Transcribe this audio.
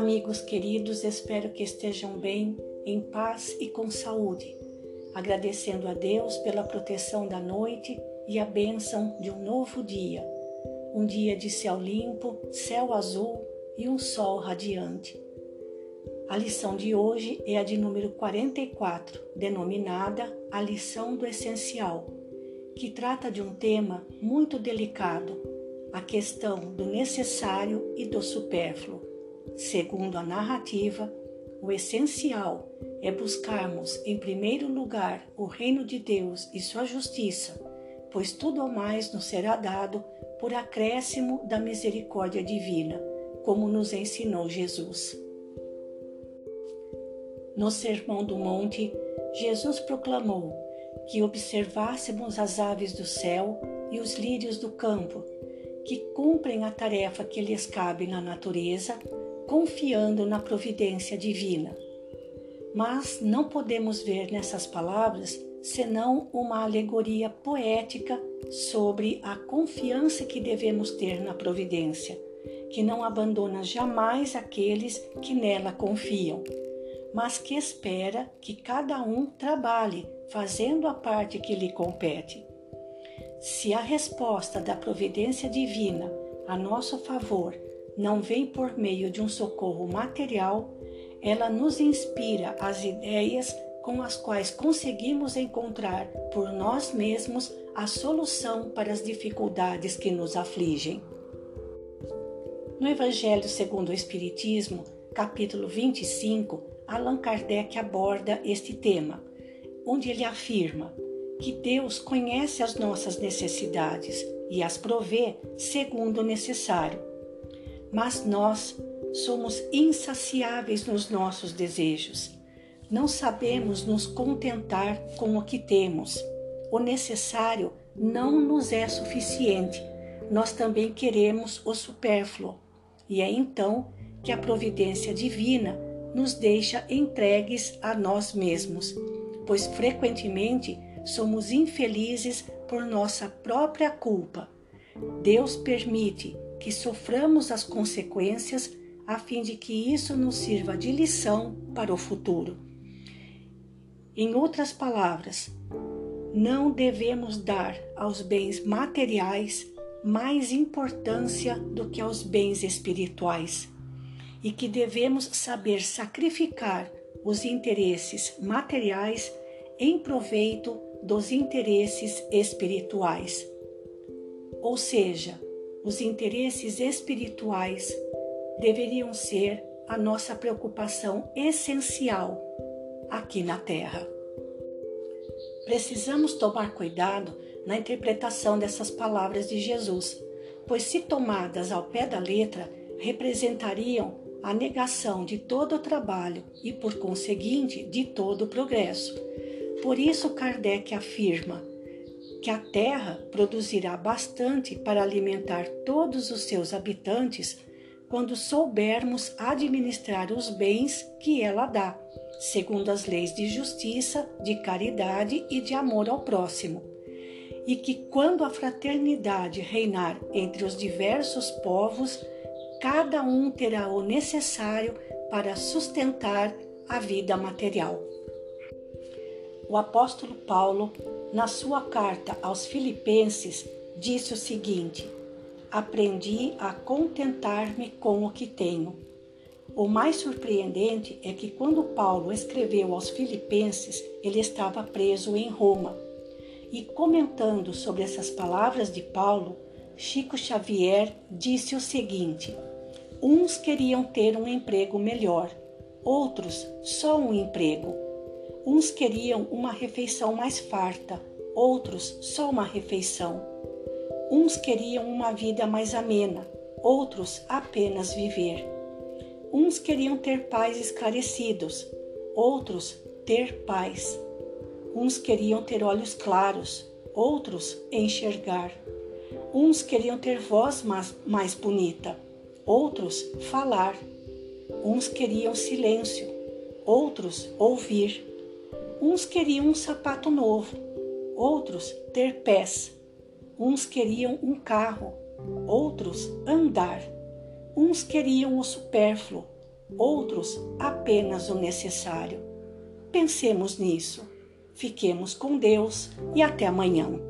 Amigos queridos, espero que estejam bem, em paz e com saúde. Agradecendo a Deus pela proteção da noite e a bênção de um novo dia. Um dia de céu limpo, céu azul e um sol radiante. A lição de hoje é a de número 44, denominada A Lição do Essencial, que trata de um tema muito delicado, a questão do necessário e do supérfluo. Segundo a narrativa, o essencial é buscarmos em primeiro lugar o reino de Deus e sua justiça, pois tudo o mais nos será dado por acréscimo da misericórdia divina, como nos ensinou Jesus. No Sermão do Monte, Jesus proclamou que observássemos as aves do céu e os lírios do campo, que cumprem a tarefa que lhes cabe na natureza confiando na providência divina. Mas não podemos ver nessas palavras senão uma alegoria poética sobre a confiança que devemos ter na providência, que não abandona jamais aqueles que nela confiam, mas que espera que cada um trabalhe fazendo a parte que lhe compete. Se a resposta da providência divina a nosso favor não vem por meio de um socorro material, ela nos inspira as ideias com as quais conseguimos encontrar por nós mesmos a solução para as dificuldades que nos afligem. No Evangelho segundo o Espiritismo, capítulo 25, Allan Kardec aborda este tema, onde ele afirma que Deus conhece as nossas necessidades e as provê segundo o necessário mas nós somos insaciáveis nos nossos desejos. Não sabemos nos contentar com o que temos. O necessário não nos é suficiente. Nós também queremos o supérfluo. E é então que a providência divina nos deixa entregues a nós mesmos, pois frequentemente somos infelizes por nossa própria culpa. Deus permite que soframos as consequências a fim de que isso nos sirva de lição para o futuro. Em outras palavras, não devemos dar aos bens materiais mais importância do que aos bens espirituais e que devemos saber sacrificar os interesses materiais em proveito dos interesses espirituais. Ou seja, os interesses espirituais deveriam ser a nossa preocupação essencial aqui na Terra. Precisamos tomar cuidado na interpretação dessas palavras de Jesus, pois, se tomadas ao pé da letra, representariam a negação de todo o trabalho e, por conseguinte, de todo o progresso. Por isso, Kardec afirma que a terra produzirá bastante para alimentar todos os seus habitantes quando soubermos administrar os bens que ela dá, segundo as leis de justiça, de caridade e de amor ao próximo. E que quando a fraternidade reinar entre os diversos povos, cada um terá o necessário para sustentar a vida material. O apóstolo Paulo na sua carta aos Filipenses, disse o seguinte: Aprendi a contentar-me com o que tenho. O mais surpreendente é que quando Paulo escreveu aos Filipenses, ele estava preso em Roma. E comentando sobre essas palavras de Paulo, Chico Xavier disse o seguinte: Uns queriam ter um emprego melhor, outros só um emprego Uns queriam uma refeição mais farta, outros só uma refeição. Uns queriam uma vida mais amena, outros apenas viver. Uns queriam ter pais esclarecidos, outros ter paz. Uns queriam ter olhos claros, outros enxergar. Uns queriam ter voz mais, mais bonita, outros falar. Uns queriam silêncio, outros ouvir. Uns queriam um sapato novo, outros ter pés. Uns queriam um carro, outros andar. Uns queriam o supérfluo, outros apenas o necessário. Pensemos nisso. Fiquemos com Deus e até amanhã.